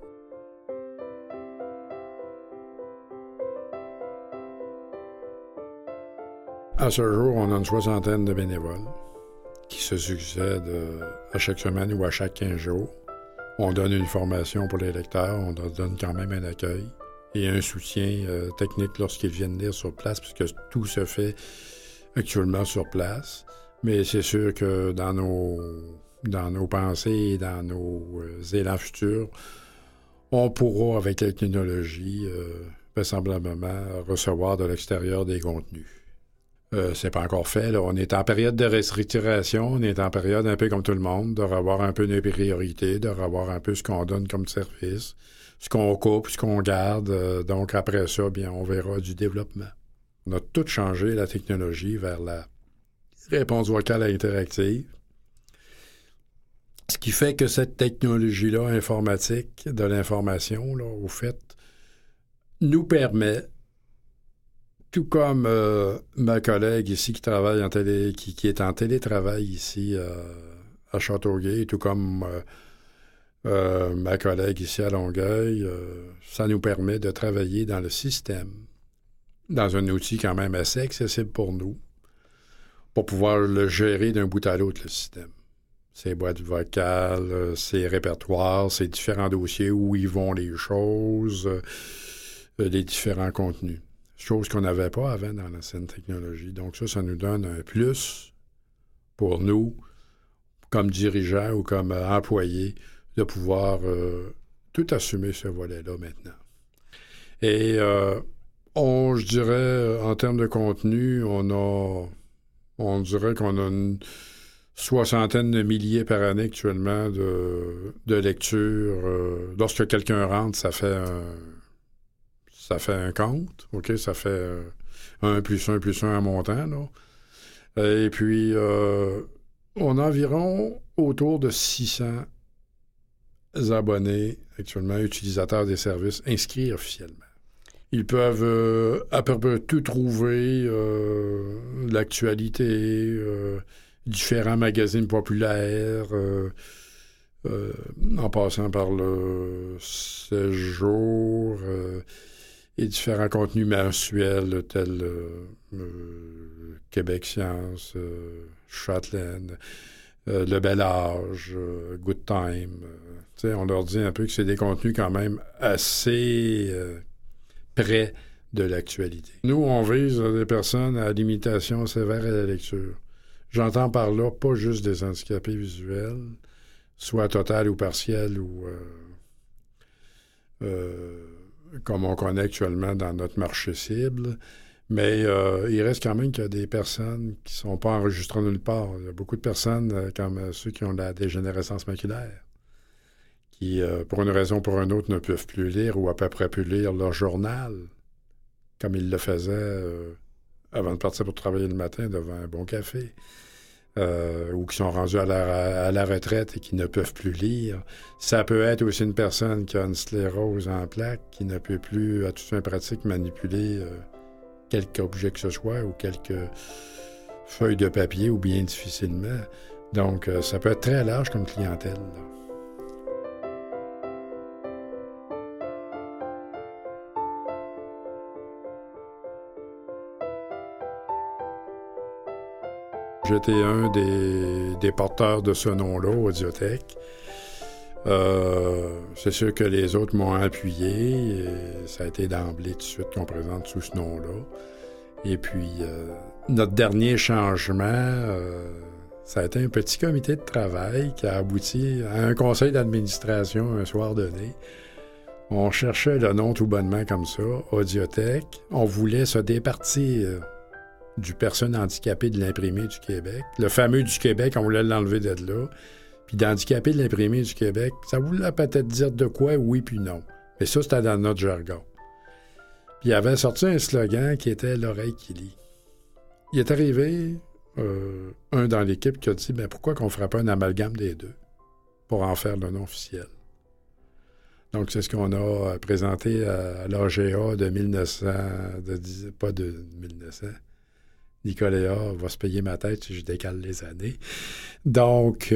À ce jour, on a une soixantaine de bénévoles qui se succèdent euh, à chaque semaine ou à chaque 15 jours. On donne une formation pour les lecteurs, on leur donne quand même un accueil et un soutien euh, technique lorsqu'ils viennent lire sur place, puisque tout se fait actuellement sur place. Mais c'est sûr que dans nos, dans nos pensées et dans nos euh, élans futurs, on pourra, avec la technologie, vraisemblablement recevoir de l'extérieur des contenus. Euh, c'est pas encore fait. Là. On est en période de restructuration, on est en période un peu comme tout le monde, de revoir un peu nos priorités, de revoir un peu ce qu'on donne comme service, ce qu'on coupe, ce qu'on garde. Euh, donc après ça, bien, on verra du développement. On a tout changé la technologie vers la réponse vocale interactive. Ce qui fait que cette technologie-là informatique de l'information, au fait, nous permet tout comme euh, ma collègue ici qui travaille en télé, qui, est en télétravail ici euh, à Châteauguay, tout comme euh, ma collègue ici à Longueuil, ça nous permet de travailler dans le système, dans un outil quand même assez accessible pour nous, pour pouvoir le gérer d'un bout à l'autre, le système. Ces boîtes vocales, ces répertoires, ces différents dossiers, où ils vont les choses, les différents contenus chose qu'on n'avait pas avant dans l'ancienne technologie. Donc ça, ça nous donne un plus pour nous, comme dirigeants ou comme euh, employés, de pouvoir euh, tout assumer ce volet-là maintenant. Et euh, on, je dirais, en termes de contenu, on a, on dirait qu'on a une soixantaine de milliers par année actuellement de, de lectures. lorsque quelqu'un rentre, ça fait un ça fait un compte, OK? Ça fait 1 euh, plus 1 plus 1 en montant, là. Et puis, euh, on a environ autour de 600 abonnés actuellement, utilisateurs des services inscrits officiellement. Ils peuvent euh, à peu près tout trouver, l'actualité, différents magazines populaires, en passant par le séjour, et différents contenus mensuels tels euh, euh, Québec Science, euh, Shotland, Le Bel Âge, Good Time. on leur dit un peu que c'est des contenus quand même assez près de l'actualité. Nous, on vise des personnes à limitation sévère à la lecture. J'entends par là pas juste des handicapés visuels, soit total ou partiel ou comme on connaît actuellement dans notre marché cible. Mais euh, il reste quand même qu'il y a des personnes qui ne sont pas enregistrées nulle part. Il y a beaucoup de personnes, euh, comme euh, ceux qui ont la dégénérescence maculaire, qui, pour une raison ou pour une autre, ne peuvent plus lire ou à peu près plus lire leur journal, comme ils le faisaient avant de partir pour travailler le matin devant un bon café. Euh, ou qui sont rendus à la, retraite et qui ne peuvent plus lire. Ça peut être aussi une personne qui a une sclérose en plaques, qui ne peut plus, à toute fin pratique, manipuler euh, quelque objet que ce soit ou quelques feuilles de papier ou bien difficilement. Donc, euh, ça peut être très large comme clientèle. J'étais un des, porteurs de ce nom-là, Audiothèque. Euh, c'est sûr que les autres m'ont appuyé. Et ça a été d'emblée tout de suite qu'on présente sous ce nom-là. Et puis, euh, notre dernier changement, euh, ça a été un petit comité de travail qui a abouti à un conseil d'administration un soir donné. On cherchait le nom tout bonnement comme ça, Audiothèque. On voulait se départir du personne handicapé de l'imprimé du Québec. Le fameux du Québec, on voulait l'enlever de là. Puis d'handicapé de l'imprimé du Québec, ça voulait peut-être dire de quoi, oui puis non. Mais ça, c'était dans notre jargon. Puis il avait sorti un slogan qui était l'oreille qui lit. Il est arrivé euh, un dans l'équipe qui a dit ben pourquoi qu'on ne ferait pas un amalgame des deux pour en faire le nom officiel? Donc, c'est ce qu'on a présenté à, l'AGA de 1900, de, pas de 1900, Nicolas va se payer ma tête si je décale les années. Donc,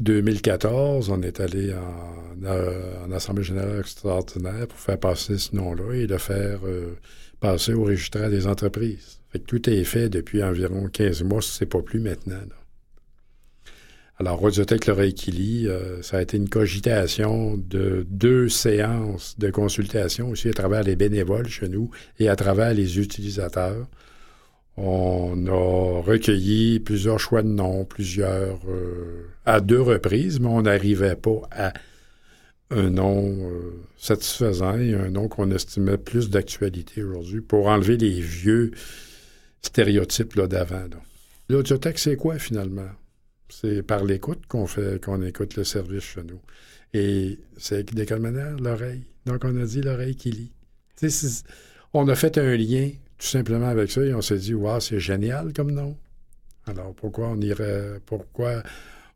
2014, on est allé en, Assemblée générale extraordinaire pour faire passer ce nom-là et le faire passer au registre des entreprises. Fait que tout est fait depuis environ 15 mois, si c'est pas plus maintenant. Alors, Radiotech qui euh, ça a été une cogitation de deux séances de consultation aussi à travers les bénévoles chez nous et à travers les utilisateurs. On a recueilli plusieurs choix de noms, plusieurs euh, à deux reprises, mais on n'arrivait pas à un nom euh, satisfaisant et un nom qu'on estimait plus d'actualité aujourd'hui pour enlever les vieux stéréotypes d'avant. L'audiothèque, c'est quoi finalement? C'est par l'écoute qu'on fait qu'on écoute le service chez nous. Et c'est quelle manière? L'oreille. Donc on a dit l'oreille qui lit. on a fait un lien tout simplement avec ça et on s'est dit, wow, c'est génial comme nom. Alors pourquoi on irait, pourquoi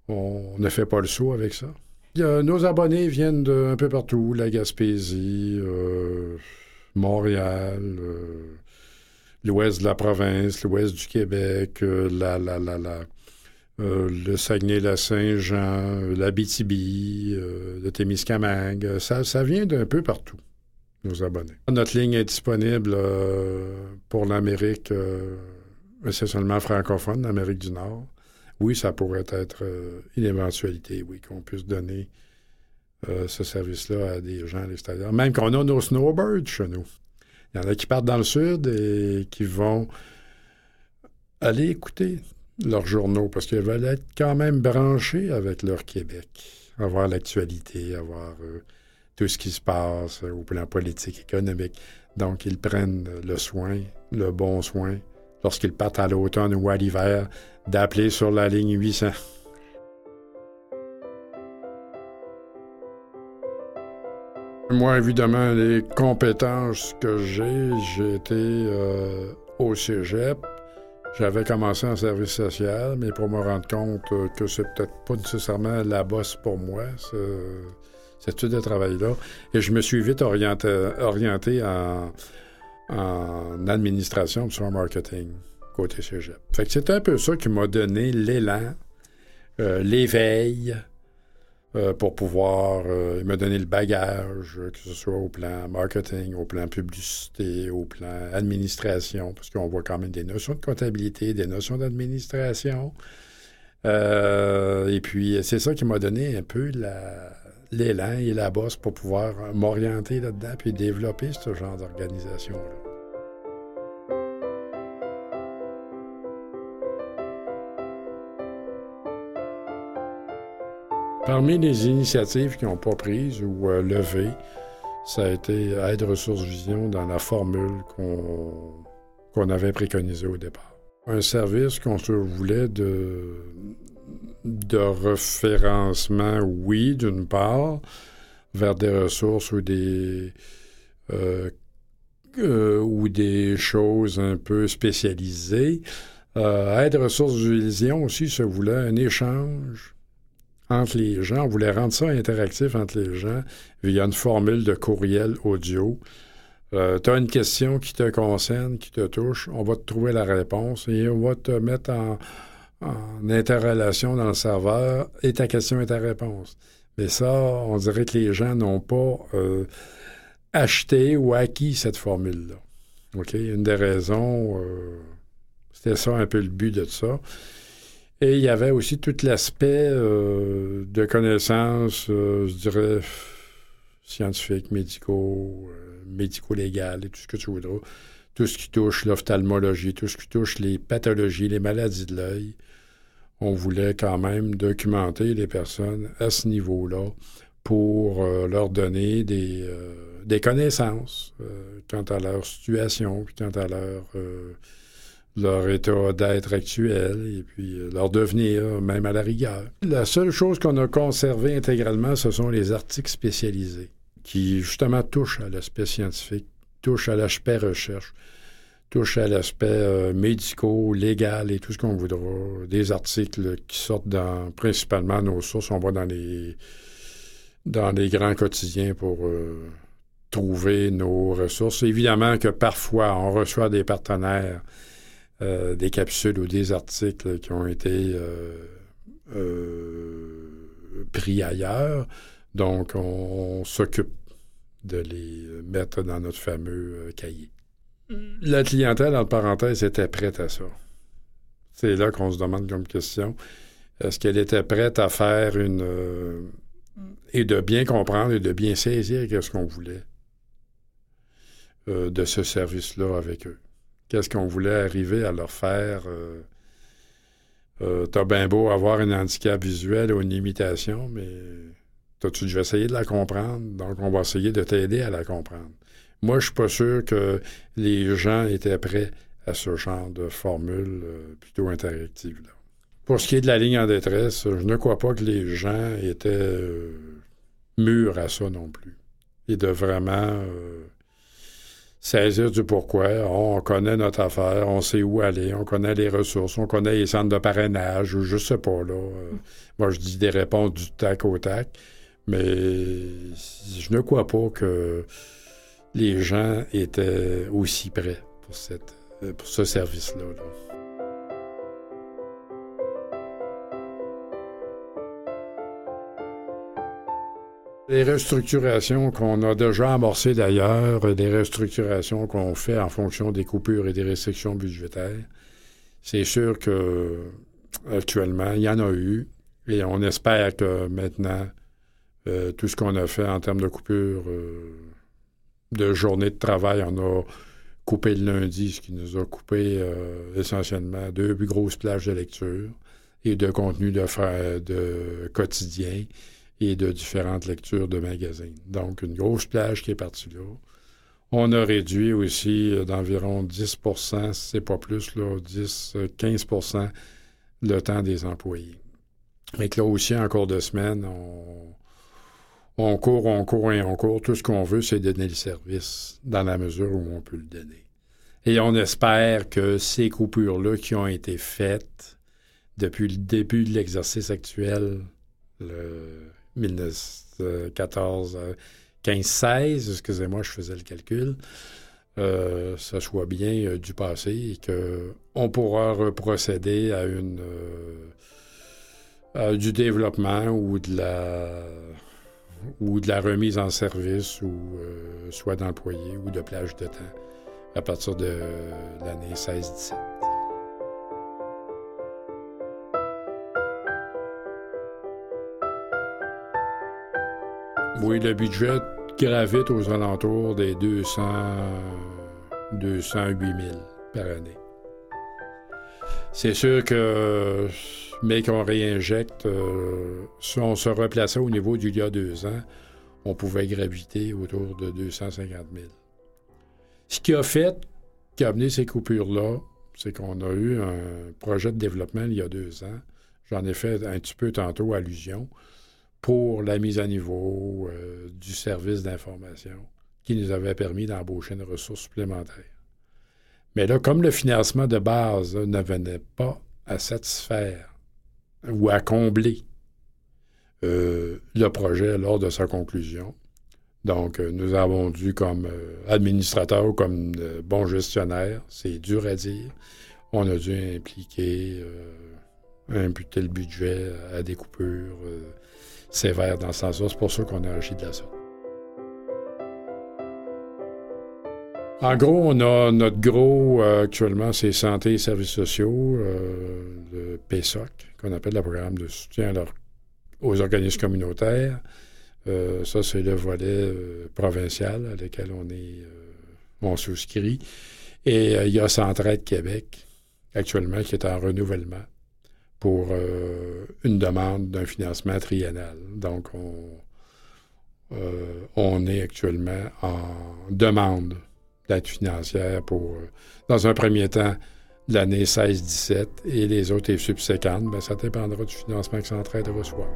on ne fait pas le saut avec ça? nos abonnés viennent d'un peu partout, la Gaspésie, euh, Montréal, euh, l'ouest de la province, l'ouest du Québec, euh, la, la, la, la le Saguenay-Lac-Saint-Jean, l'Abitibi, le Témiscamingue. Ça, ça vient d'un peu partout, nos abonnés. Notre ligne est disponible pour l'Amérique, c'est seulement francophone, l'Amérique du Nord oui, ça pourrait être euh, une éventualité, oui, qu'on puisse donner euh, ce service-là à des gens à l'extérieur. Même qu'on a nos snowbirds chez nous. Il y en a qui partent dans le sud et qui vont aller écouter leurs journaux parce qu'ils veulent être quand même branchés avec leur Québec, avoir l'actualité, avoir euh, tout ce qui se passe au plan politique, économique. Donc, ils prennent le soin, le bon soin, lorsqu'ils partent à l'automne ou à l'hiver, d'appeler sur la ligne 800. Moi, évidemment, les compétences que j'ai, j'ai été euh, au cégep. J'avais commencé en service social, mais pour me rendre compte que c'est peut-être pas nécessairement la bosse pour moi, cette étude de travail-là. Et je me suis vite orienté, orienté en, administration, sur en marketing côté cégep. Fait que c'est un peu ça qui m'a donné l'élan, euh, l'éveil euh, pour pouvoir euh, me donner le bagage, que ce soit au plan marketing, au plan publicité, au plan administration, parce qu'on voit quand même des notions de comptabilité, des notions d'administration. et puis, c'est ça qui m'a donné un peu l'élan et la bosse pour pouvoir m'orienter là-dedans puis développer ce genre d'organisation-là. Parmi les initiatives qui n'ont pas prises ou euh, levées, ça a été Aide Ressources Vision dans la formule qu'on avait préconisée au départ. Un service qu'on se voulait de, de référencement, oui, d'une part, vers des ressources ou des, euh, euh, ou des choses un peu spécialisées. Aide Ressources Vision aussi se voulait un échange entre les gens. On voulait rendre ça interactif entre les gens via une formule de courriel audio. Euh, tu as une question qui te concerne, qui te touche, on va te trouver la réponse et on va te mettre en, interrelation dans le serveur et ta question et ta réponse. Mais ça, on dirait que les gens n'ont pas euh, acheté ou acquis cette formule-là. OK? Une des raisons, euh, c'était ça un peu le but de ça. Et il y avait aussi tout l'aspect euh, de connaissances, je dirais, scientifiques, médicaux, médico-légales et tout ce que tu voudras. Tout ce qui touche l'ophtalmologie, tout ce qui touche les pathologies, les maladies de l'œil. On voulait quand même documenter les personnes à ce niveau-là pour leur donner des, des connaissances quant à leur situation, quant à leur leur état d'être actuel et puis euh, leur devenir, même à la rigueur. La seule chose qu'on a conservée intégralement, ce sont les articles spécialisés, qui justement touchent à l'aspect scientifique, touchent à l'aspect recherche, touchent à l'aspect euh, médico, légal et tout ce qu'on voudra. Des articles qui sortent dans principalement nos sources, on va dans les dans les grands quotidiens pour euh, trouver nos ressources. Évidemment que parfois on reçoit des partenaires des capsules ou des articles qui ont été pris ailleurs. Donc, on, s'occupe de les mettre dans notre fameux cahier. La clientèle, entre parenthèses, était prête à ça. C'est là qu'on se demande comme question. Est-ce qu'elle était prête à faire une... et de bien comprendre et de bien saisir qu'est-ce qu'on voulait de ce service-là avec eux? Qu'est-ce qu'on voulait arriver à leur faire? Euh, euh, t'as bien beau avoir un handicap visuel ou une limitation, mais tu déjà essayé de la comprendre, donc on va essayer de t'aider à la comprendre. Moi, je suis pas sûr que les gens étaient prêts à ce genre de formule euh, plutôt interactive. Pour ce qui est de la ligne en détresse, je ne crois pas que les gens étaient mûrs à ça non plus. Et de vraiment saisir du pourquoi. On connaît notre affaire, on sait où aller, on connaît les ressources, on connaît les centres de parrainage, ou je sais pas, là. Euh, moi, je dis des réponses du tac au tac, mais je ne crois pas que les gens étaient aussi prêts pour, cette, pour ce service-là. là Les restructurations qu'on a déjà amorcées d'ailleurs, les restructurations qu'on fait en fonction des coupures et des restrictions budgétaires, c'est sûr que actuellement, il y en a eu et on espère que maintenant, euh, tout ce qu'on a fait en termes de coupures euh, de journée de travail, on a coupé le lundi, ce qui nous a coupé euh, essentiellement deux grosses plages de lecture et de contenu de, de quotidien et de différentes lectures de magazines. Donc, une grosse plage qui est partie là. On a réduit aussi euh, d'environ 10% c'est pas plus, là, 10, 15% euh, le temps des employés. Et que là aussi, en cours de semaine, on, on court, on court et on court. Tout ce qu'on veut, c'est donner le service dans la mesure où on peut le donner. Et on espère que ces coupures-là qui ont été faites depuis le début de l'exercice actuel, le 1914, 15, 16, excusez-moi, je faisais le calcul, euh, ça soit bien euh, du passé et qu'on pourra reprocéder à une euh, du développement ou de la ou de la remise en service ou soit d'employés ou de plage de temps à partir de l'année 16-17. Oui, le budget gravite aux alentours des 200, 208 000 par année. C'est sûr que, mais qu'on réinjecte, euh, si on se replaçait au niveau d'il y a deux ans, on pouvait graviter autour de 250 000. Ce qui a fait, qui a amené ces coupures-là, c'est qu'on a eu un projet de développement il y a deux ans. J'en ai fait un petit peu tantôt allusion pour la mise à niveau euh, du service d'information qui nous avait permis d'embaucher une ressource supplémentaire. Mais là, comme le financement de base ne venait pas à satisfaire ou à combler euh, le projet lors de sa conclusion, donc euh, nous avons dû, comme administrateur ou comme bon gestionnaire, c'est dur à dire, on a dû impliquer, imputer le budget à des coupures sévère dans ce sens-là. C'est pour ça qu'on a agi de la sorte. En gros, on a notre gros euh, actuellement, c'est santé et services sociaux, euh, le PSOC, qu'on appelle le programme de soutien aux organismes communautaires. Euh, ça, c'est le volet provincial à lequel on est on souscrit. Et il y a Centraide Québec, actuellement, qui est en renouvellement pour une demande d'un financement triennal. Donc, on, on est actuellement en demande financière pour, euh, dans un premier temps, l'année 16-17 et les autres et subséquentes, bien, ça dépendra du financement que Centraide reçoit.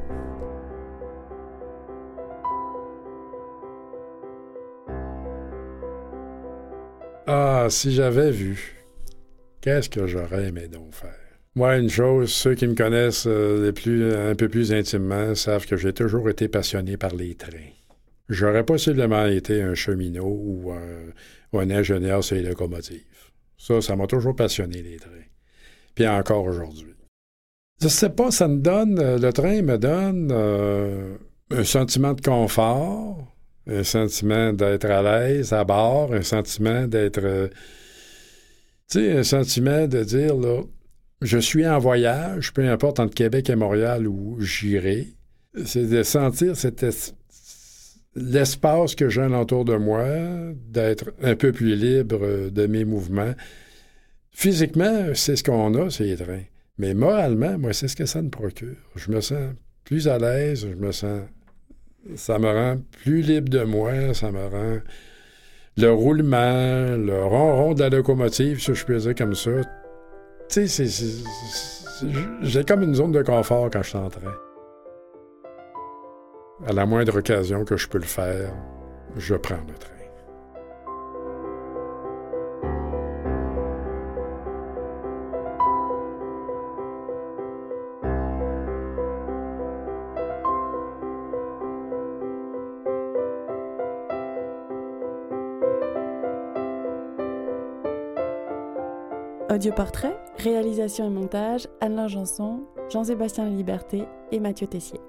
Ah, si j'avais vu, qu'est-ce que j'aurais aimé donc faire? Moi, une chose, ceux qui me connaissent euh, plus, un peu plus intimement savent que j'ai toujours été passionné par les trains. J'aurais possiblement été un cheminot ou un, ingénieur sur les locomotives. Ça, ça m'a toujours passionné, les trains. Puis encore aujourd'hui. Je sais pas, ça me donne, euh, le train me donne euh, un sentiment de confort, un sentiment d'être à l'aise à bord, un sentiment d'être. Euh, tu sais, un sentiment de dire, là, je suis en voyage, peu importe entre Québec et Montréal où j'irai. C'est de sentir cet l'espace que j'ai autour de moi, d'être un peu plus libre de mes mouvements. Physiquement, c'est ce qu'on a, c'est les trains. Mais moralement, moi, c'est ce que ça me procure. Je me sens plus à l'aise, je me sens. Ça me rend plus libre de moi, ça me rend. Le roulement, le ronron de la locomotive, si je peux dire comme ça. Tu sais, j'ai comme une zone de confort quand je suis en train. À la moindre occasion que je peux le faire, je prends le train. Audioportrait, réalisation et montage, Anne Janson, Jean-Sébastien Liberté et Mathieu Tessier.